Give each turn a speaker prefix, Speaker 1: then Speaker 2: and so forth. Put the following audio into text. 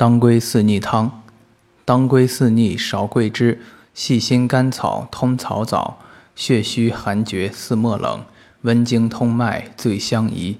Speaker 1: 当归四逆汤，当归四逆芍桂枝，细辛甘草通草枣，血虚寒厥四末冷，温经通脉最相宜。